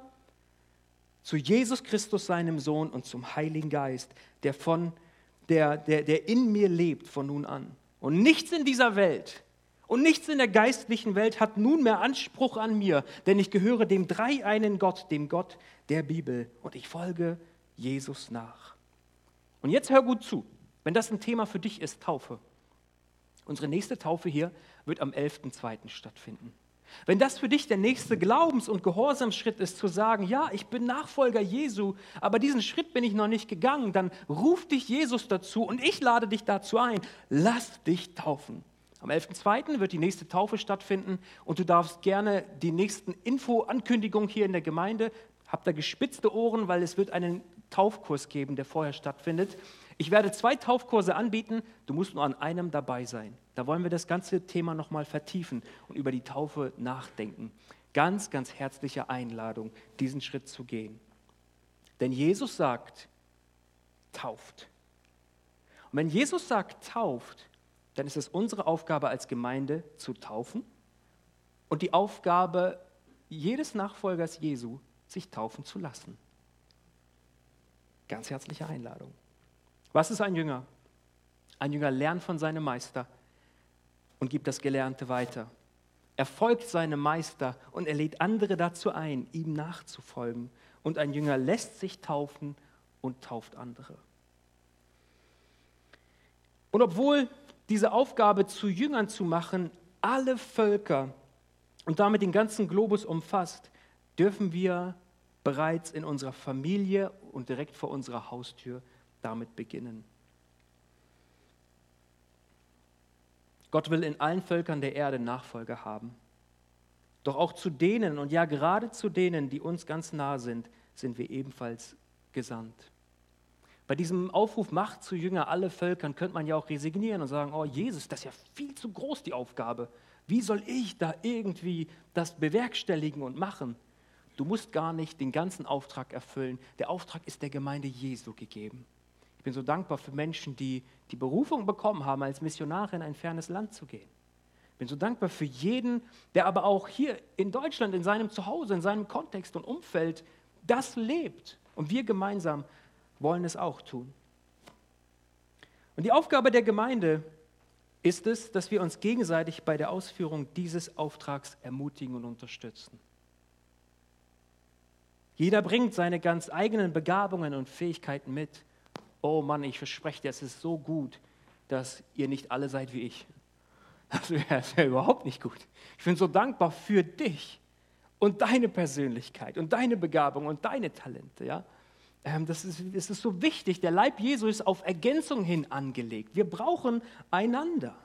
zu Jesus Christus, seinem Sohn und zum Heiligen Geist, der, von, der, der, der in mir lebt von nun an. Und nichts in dieser Welt und nichts in der geistlichen Welt hat nunmehr Anspruch an mir, denn ich gehöre dem dreieinen Gott, dem Gott der Bibel, und ich folge Jesus nach. Und jetzt hör gut zu, wenn das ein Thema für dich ist, Taufe. Unsere nächste Taufe hier wird am 11.02. stattfinden. Wenn das für dich der nächste Glaubens- und Gehorsamsschritt ist, zu sagen, ja, ich bin Nachfolger Jesu, aber diesen Schritt bin ich noch nicht gegangen, dann ruft dich Jesus dazu und ich lade dich dazu ein, lass dich taufen. Am 11.02. wird die nächste Taufe stattfinden und du darfst gerne die nächsten Info-Ankündigungen hier in der Gemeinde, habt da gespitzte Ohren, weil es wird einen Taufkurs geben, der vorher stattfindet. Ich werde zwei Taufkurse anbieten, du musst nur an einem dabei sein. Da wollen wir das ganze Thema nochmal vertiefen und über die Taufe nachdenken. Ganz, ganz herzliche Einladung, diesen Schritt zu gehen. Denn Jesus sagt, tauft. Und wenn Jesus sagt, tauft, dann ist es unsere Aufgabe als Gemeinde zu taufen und die Aufgabe jedes Nachfolgers Jesu, sich taufen zu lassen. Ganz herzliche Einladung. Was ist ein Jünger? Ein Jünger lernt von seinem Meister und gibt das Gelernte weiter. Er folgt seinem Meister und er lädt andere dazu ein, ihm nachzufolgen. Und ein Jünger lässt sich taufen und tauft andere. Und obwohl diese Aufgabe zu Jüngern zu machen, alle Völker und damit den ganzen Globus umfasst, dürfen wir bereits in unserer Familie und direkt vor unserer Haustür damit beginnen. Gott will in allen Völkern der Erde Nachfolger haben. Doch auch zu denen und ja gerade zu denen, die uns ganz nah sind, sind wir ebenfalls gesandt. Bei diesem Aufruf Macht zu Jünger alle Völkern könnte man ja auch resignieren und sagen, oh Jesus, das ist ja viel zu groß die Aufgabe. Wie soll ich da irgendwie das bewerkstelligen und machen? Du musst gar nicht den ganzen Auftrag erfüllen. Der Auftrag ist der Gemeinde Jesu gegeben. Ich bin so dankbar für Menschen, die die Berufung bekommen haben, als Missionare in ein fernes Land zu gehen. Ich bin so dankbar für jeden, der aber auch hier in Deutschland, in seinem Zuhause, in seinem Kontext und Umfeld das lebt. Und wir gemeinsam wollen es auch tun. Und die Aufgabe der Gemeinde ist es, dass wir uns gegenseitig bei der Ausführung dieses Auftrags ermutigen und unterstützen. Jeder bringt seine ganz eigenen Begabungen und Fähigkeiten mit. Oh Mann, ich verspreche dir, es ist so gut, dass ihr nicht alle seid wie ich. Das wäre wär überhaupt nicht gut. Ich bin so dankbar für dich und deine Persönlichkeit und deine Begabung und deine Talente. Ja? Ähm, das, ist, das ist so wichtig. Der Leib Jesu ist auf Ergänzung hin angelegt. Wir brauchen einander.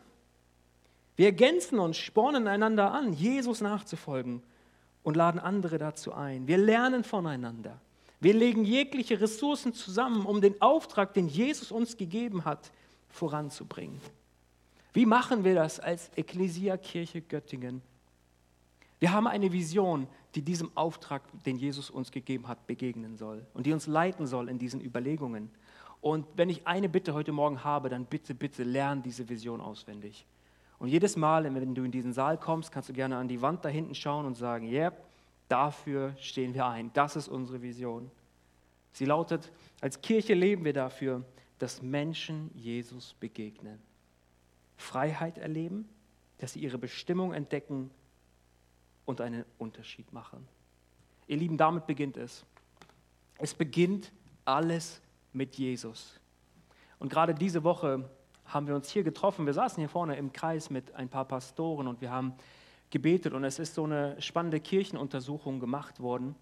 Wir ergänzen uns, spornen einander an, Jesus nachzufolgen und laden andere dazu ein. Wir lernen voneinander. Wir legen jegliche Ressourcen zusammen, um den Auftrag, den Jesus uns gegeben hat, voranzubringen. Wie machen wir das als Ecclesia Kirche Göttingen? Wir haben eine Vision, die diesem Auftrag, den Jesus uns gegeben hat, begegnen soll und die uns leiten soll in diesen Überlegungen. Und wenn ich eine Bitte heute Morgen habe, dann bitte, bitte lern diese Vision auswendig. Und jedes Mal, wenn du in diesen Saal kommst, kannst du gerne an die Wand da hinten schauen und sagen, ja, yep, dafür stehen wir ein. Das ist unsere Vision. Sie lautet, als Kirche leben wir dafür, dass Menschen Jesus begegnen. Freiheit erleben, dass sie ihre Bestimmung entdecken und einen Unterschied machen. Ihr Lieben, damit beginnt es. Es beginnt alles mit Jesus. Und gerade diese Woche haben wir uns hier getroffen. Wir saßen hier vorne im Kreis mit ein paar Pastoren und wir haben gebetet. Und es ist so eine spannende Kirchenuntersuchung gemacht worden,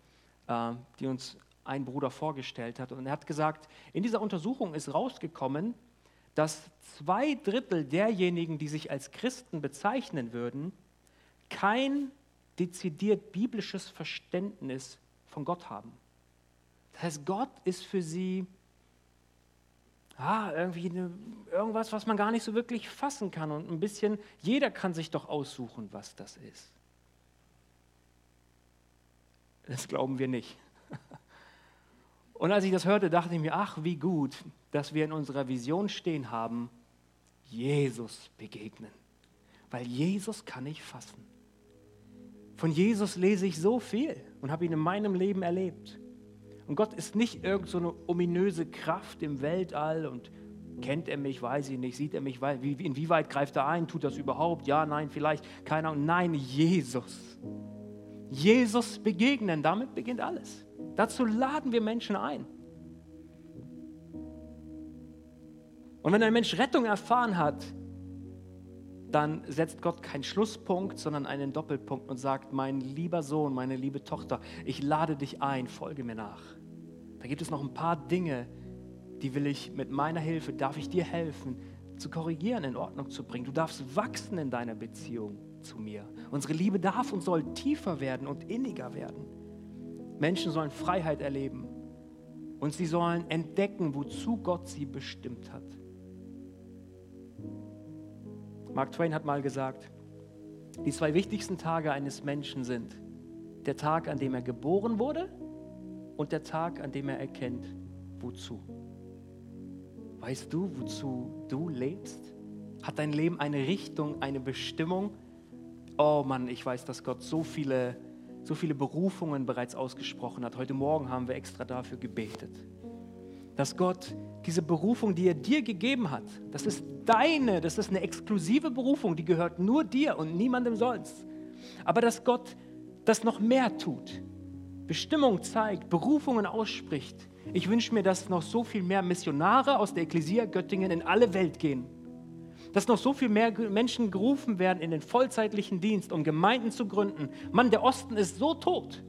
äh, die uns ein Bruder vorgestellt hat. Und er hat gesagt, in dieser Untersuchung ist rausgekommen, dass zwei Drittel derjenigen, die sich als Christen bezeichnen würden, kein dezidiert biblisches Verständnis von Gott haben. Das heißt, Gott ist für sie ah, irgendwie eine, irgendwas, was man gar nicht so wirklich fassen kann. Und ein bisschen, jeder kann sich doch aussuchen, was das ist. Das glauben wir nicht. Und als ich das hörte, dachte ich mir, ach, wie gut, dass wir in unserer Vision stehen haben, Jesus begegnen. Weil Jesus kann ich fassen. Von Jesus lese ich so viel und habe ihn in meinem Leben erlebt. Und Gott ist nicht irgend so ominöse Kraft im Weltall und kennt er mich, weiß ich nicht, sieht er mich, inwieweit greift er ein, tut das überhaupt? Ja, nein, vielleicht, keine Ahnung. Nein, Jesus. Jesus begegnen, damit beginnt alles. Dazu laden wir Menschen ein. Und wenn ein Mensch Rettung erfahren hat, dann setzt Gott keinen Schlusspunkt, sondern einen Doppelpunkt und sagt, mein lieber Sohn, meine liebe Tochter, ich lade dich ein, folge mir nach. Da gibt es noch ein paar Dinge, die will ich mit meiner Hilfe, darf ich dir helfen, zu korrigieren, in Ordnung zu bringen. Du darfst wachsen in deiner Beziehung zu mir. Unsere Liebe darf und soll tiefer werden und inniger werden. Menschen sollen Freiheit erleben und sie sollen entdecken, wozu Gott sie bestimmt hat. Mark Twain hat mal gesagt, die zwei wichtigsten Tage eines Menschen sind der Tag, an dem er geboren wurde und der Tag, an dem er erkennt, wozu. Weißt du, wozu du lebst? Hat dein Leben eine Richtung, eine Bestimmung? Oh Mann, ich weiß, dass Gott so viele, so viele Berufungen bereits ausgesprochen hat. Heute Morgen haben wir extra dafür gebetet dass Gott diese Berufung, die er dir gegeben hat, das ist deine, das ist eine exklusive Berufung, die gehört nur dir und niemandem sonst. Aber dass Gott das noch mehr tut, Bestimmung zeigt, Berufungen ausspricht. Ich wünsche mir, dass noch so viel mehr Missionare aus der Ekklesia Göttingen in alle Welt gehen. Dass noch so viel mehr Menschen gerufen werden in den vollzeitlichen Dienst, um Gemeinden zu gründen. Mann, der Osten ist so tot,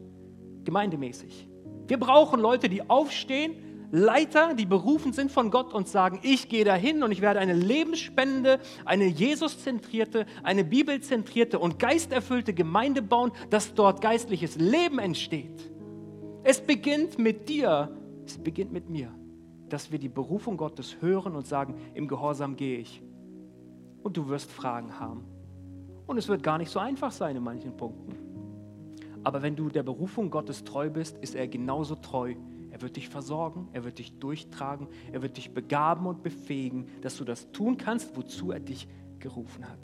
gemeindemäßig. Wir brauchen Leute, die aufstehen, Leiter, die berufen sind von Gott und sagen, ich gehe dahin und ich werde eine lebensspendende, eine Jesus-zentrierte, eine bibelzentrierte und geisterfüllte Gemeinde bauen, dass dort geistliches Leben entsteht. Es beginnt mit dir, es beginnt mit mir, dass wir die Berufung Gottes hören und sagen, im Gehorsam gehe ich. Und du wirst Fragen haben. Und es wird gar nicht so einfach sein in manchen Punkten. Aber wenn du der Berufung Gottes treu bist, ist er genauso treu. Er wird dich versorgen, er wird dich durchtragen, er wird dich begaben und befähigen, dass du das tun kannst, wozu er dich gerufen hat.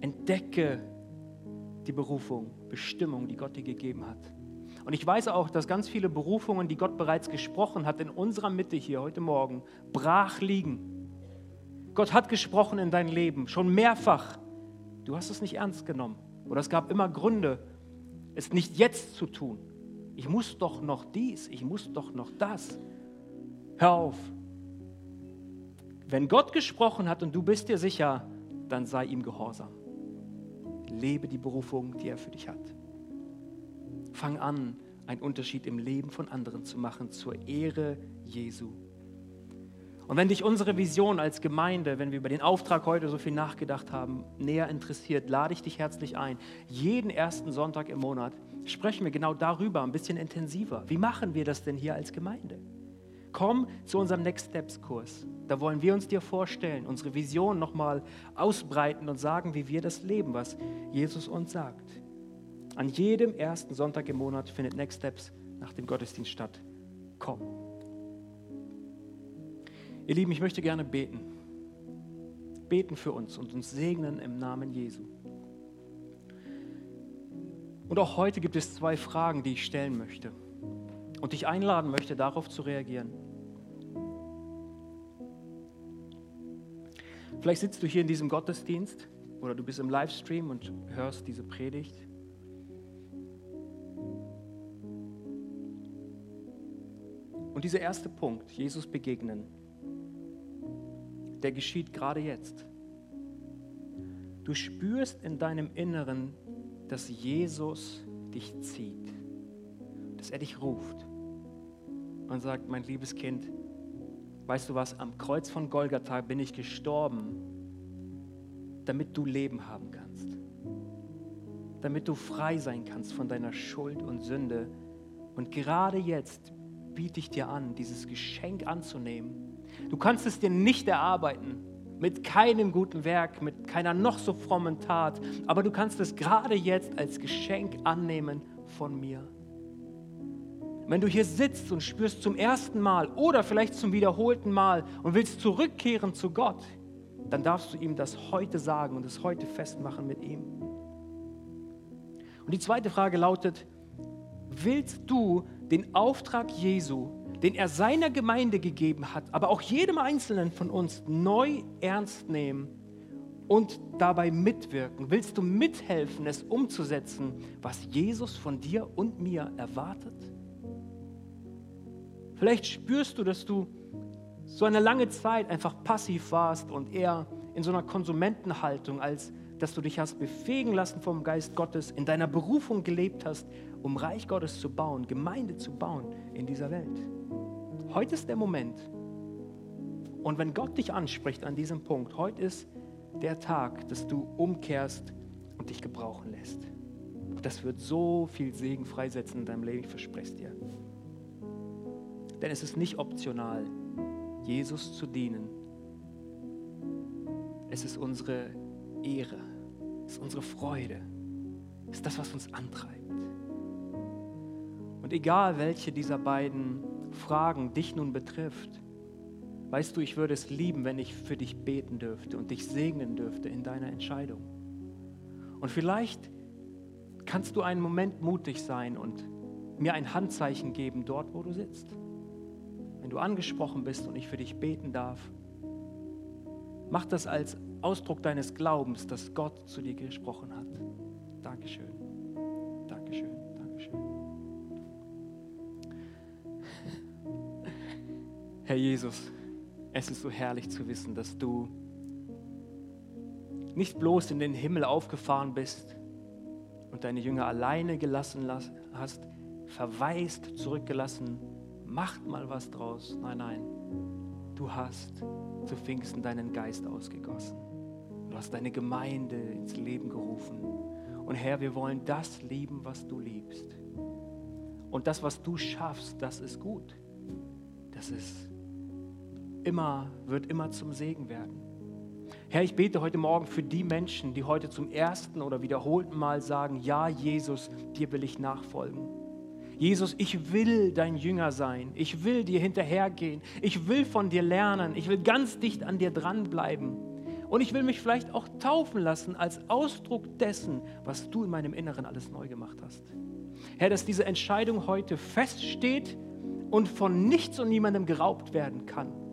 Entdecke die Berufung, Bestimmung, die Gott dir gegeben hat. Und ich weiß auch, dass ganz viele Berufungen, die Gott bereits gesprochen hat, in unserer Mitte hier heute Morgen brach liegen. Gott hat gesprochen in dein Leben, schon mehrfach. Du hast es nicht ernst genommen. Oder es gab immer Gründe, es nicht jetzt zu tun. Ich muss doch noch dies, ich muss doch noch das. Hör auf. Wenn Gott gesprochen hat und du bist dir sicher, dann sei ihm gehorsam. Lebe die Berufung, die er für dich hat. Fang an, einen Unterschied im Leben von anderen zu machen zur Ehre Jesu. Und wenn dich unsere Vision als Gemeinde, wenn wir über den Auftrag heute so viel nachgedacht haben, näher interessiert, lade ich dich herzlich ein. Jeden ersten Sonntag im Monat sprechen wir genau darüber, ein bisschen intensiver. Wie machen wir das denn hier als Gemeinde? Komm zu unserem Next Steps Kurs. Da wollen wir uns dir vorstellen, unsere Vision nochmal ausbreiten und sagen, wie wir das leben, was Jesus uns sagt. An jedem ersten Sonntag im Monat findet Next Steps nach dem Gottesdienst statt. Komm. Ihr Lieben, ich möchte gerne beten. Beten für uns und uns segnen im Namen Jesu. Und auch heute gibt es zwei Fragen, die ich stellen möchte und dich einladen möchte, darauf zu reagieren. Vielleicht sitzt du hier in diesem Gottesdienst oder du bist im Livestream und hörst diese Predigt Und dieser erste Punkt, Jesus begegnen, der geschieht gerade jetzt. Du spürst in deinem Inneren, dass Jesus dich zieht, dass er dich ruft und sagt, mein liebes Kind, weißt du was, am Kreuz von Golgatha bin ich gestorben, damit du Leben haben kannst, damit du frei sein kannst von deiner Schuld und Sünde. Und gerade jetzt biete ich dir an, dieses Geschenk anzunehmen. Du kannst es dir nicht erarbeiten, mit keinem guten Werk, mit keiner noch so frommen Tat, aber du kannst es gerade jetzt als Geschenk annehmen von mir. Wenn du hier sitzt und spürst zum ersten Mal oder vielleicht zum wiederholten Mal und willst zurückkehren zu Gott, dann darfst du ihm das heute sagen und es heute festmachen mit ihm. Und die zweite Frage lautet, willst du den Auftrag Jesu, den er seiner Gemeinde gegeben hat, aber auch jedem Einzelnen von uns neu ernst nehmen und dabei mitwirken? Willst du mithelfen, es umzusetzen, was Jesus von dir und mir erwartet? Vielleicht spürst du, dass du so eine lange Zeit einfach passiv warst und eher in so einer Konsumentenhaltung, als dass du dich hast befähigen lassen vom Geist Gottes, in deiner Berufung gelebt hast, um Reich Gottes zu bauen, Gemeinde zu bauen in dieser Welt. Heute ist der Moment. Und wenn Gott dich anspricht an diesem Punkt, heute ist der Tag, dass du umkehrst und dich gebrauchen lässt. Das wird so viel Segen freisetzen in deinem Leben, ich verspreche es dir. Denn es ist nicht optional, Jesus zu dienen. Es ist unsere Ehre, es ist unsere Freude, es ist das, was uns antreibt. Und egal welche dieser beiden Fragen dich nun betrifft, weißt du, ich würde es lieben, wenn ich für dich beten dürfte und dich segnen dürfte in deiner Entscheidung. Und vielleicht kannst du einen Moment mutig sein und mir ein Handzeichen geben dort, wo du sitzt. Wenn du angesprochen bist und ich für dich beten darf, mach das als Ausdruck deines Glaubens, dass Gott zu dir gesprochen hat. Dankeschön. Herr Jesus, es ist so herrlich zu wissen, dass du nicht bloß in den Himmel aufgefahren bist und deine Jünger alleine gelassen hast, verwaist zurückgelassen, macht mal was draus. Nein, nein. Du hast zu Pfingsten deinen Geist ausgegossen. Du hast deine Gemeinde ins Leben gerufen. Und Herr, wir wollen das lieben, was du liebst. Und das, was du schaffst, das ist gut. Das ist immer, wird immer zum Segen werden. Herr, ich bete heute Morgen für die Menschen, die heute zum ersten oder wiederholten Mal sagen, ja, Jesus, dir will ich nachfolgen. Jesus, ich will dein Jünger sein. Ich will dir hinterhergehen. Ich will von dir lernen. Ich will ganz dicht an dir dranbleiben. Und ich will mich vielleicht auch taufen lassen als Ausdruck dessen, was du in meinem Inneren alles neu gemacht hast. Herr, dass diese Entscheidung heute feststeht und von nichts und niemandem geraubt werden kann.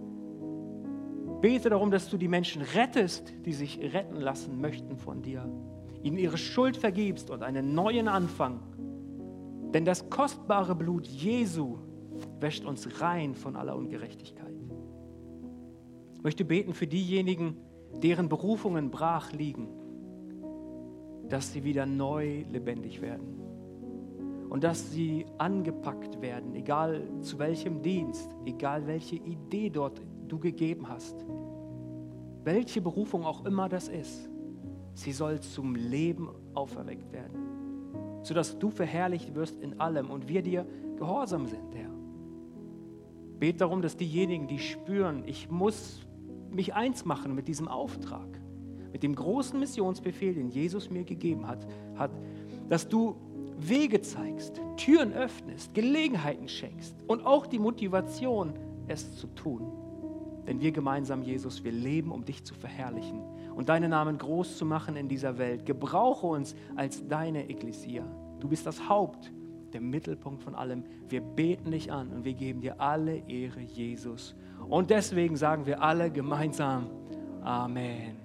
Bete darum, dass du die Menschen rettest, die sich retten lassen möchten von dir. Ihnen ihre Schuld vergibst und einen neuen Anfang. Denn das kostbare Blut Jesu wäscht uns rein von aller Ungerechtigkeit. Ich möchte beten für diejenigen, deren Berufungen brach liegen, dass sie wieder neu lebendig werden und dass sie angepackt werden, egal zu welchem Dienst, egal welche Idee dort du gegeben hast, welche Berufung auch immer das ist, sie soll zum Leben auferweckt werden, sodass du verherrlicht wirst in allem und wir dir gehorsam sind, Herr. Bet darum, dass diejenigen, die spüren, ich muss mich eins machen mit diesem Auftrag, mit dem großen Missionsbefehl, den Jesus mir gegeben hat, hat dass du Wege zeigst, Türen öffnest, Gelegenheiten schenkst und auch die Motivation, es zu tun. Denn wir gemeinsam, Jesus, wir leben, um dich zu verherrlichen und deinen Namen groß zu machen in dieser Welt. Gebrauche uns als deine Ekklesia. Du bist das Haupt, der Mittelpunkt von allem. Wir beten dich an und wir geben dir alle Ehre, Jesus. Und deswegen sagen wir alle gemeinsam Amen.